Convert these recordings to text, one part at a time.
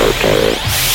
okay.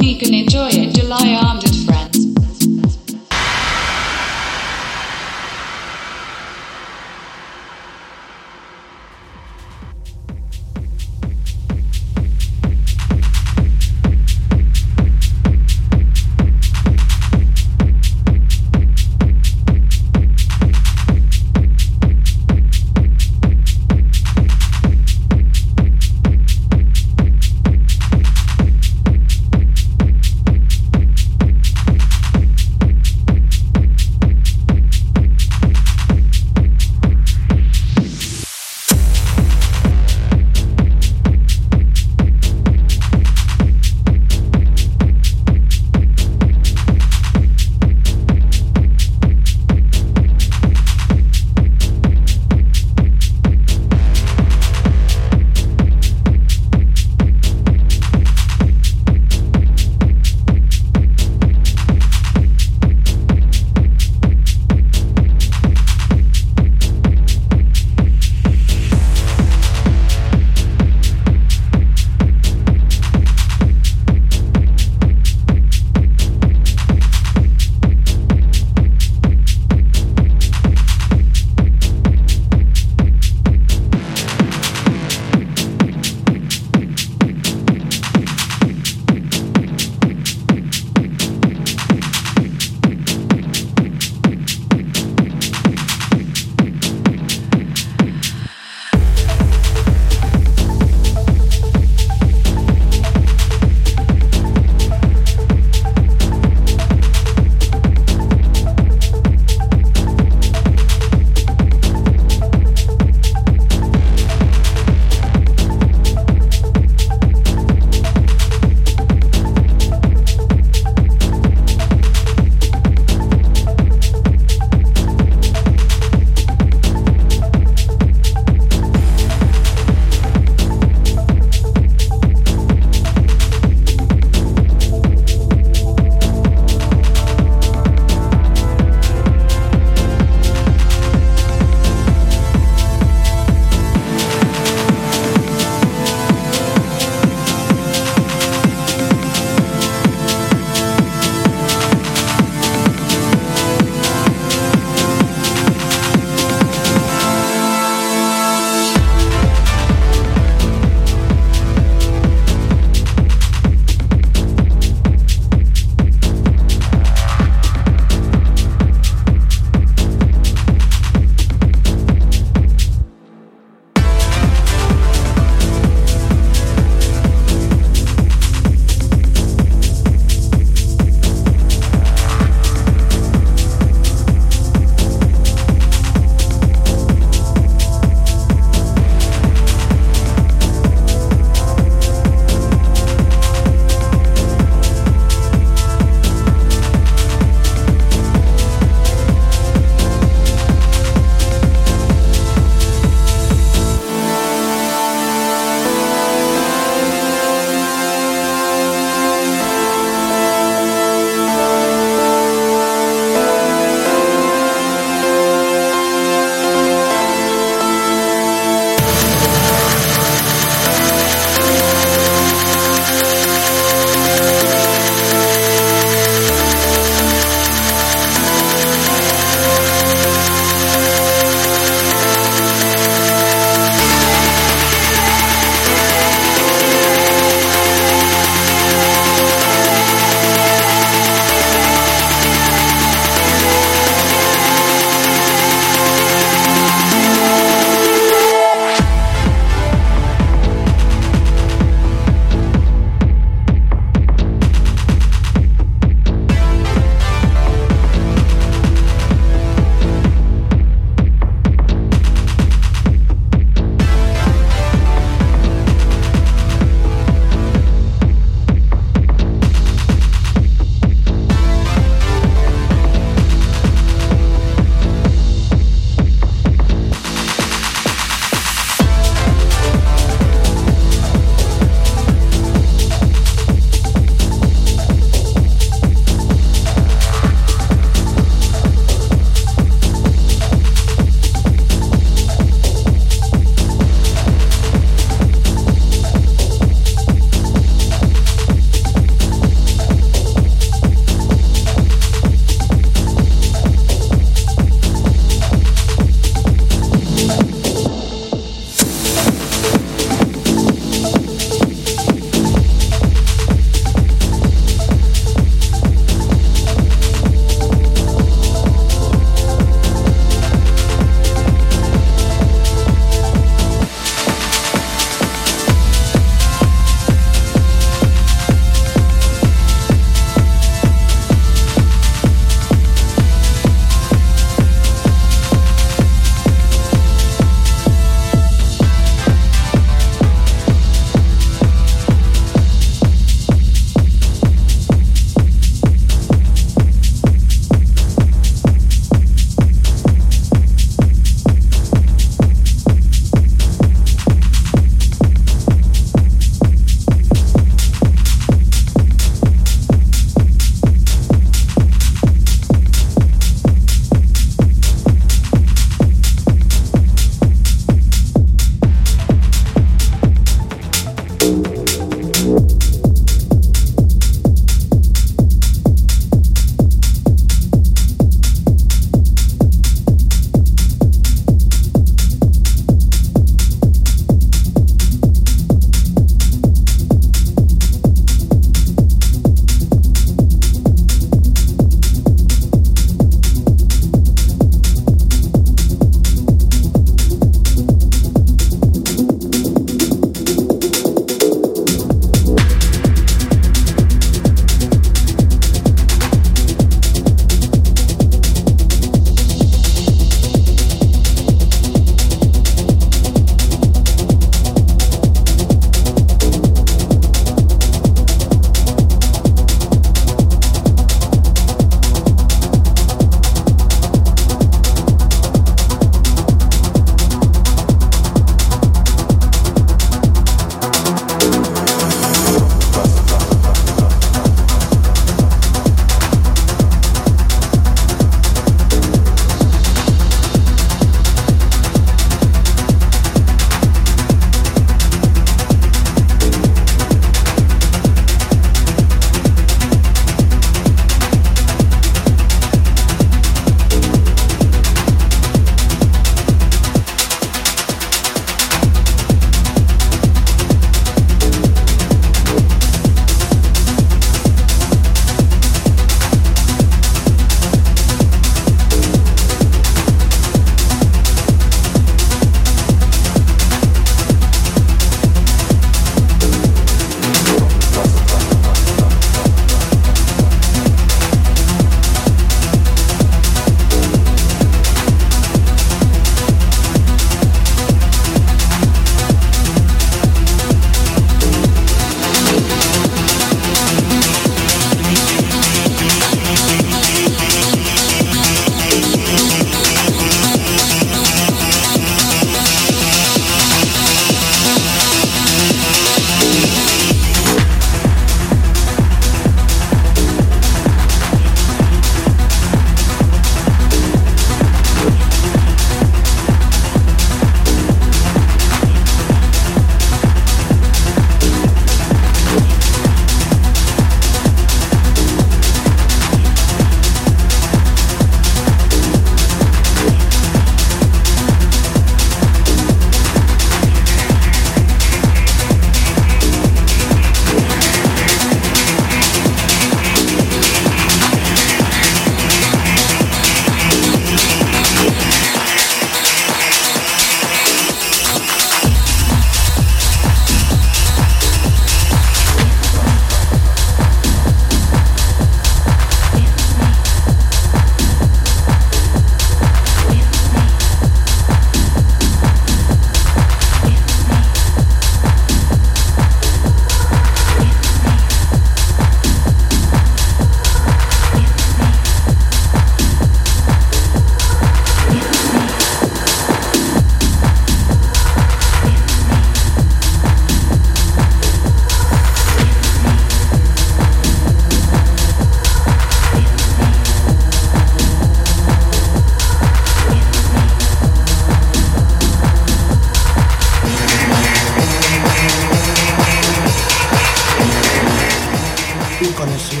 conoció.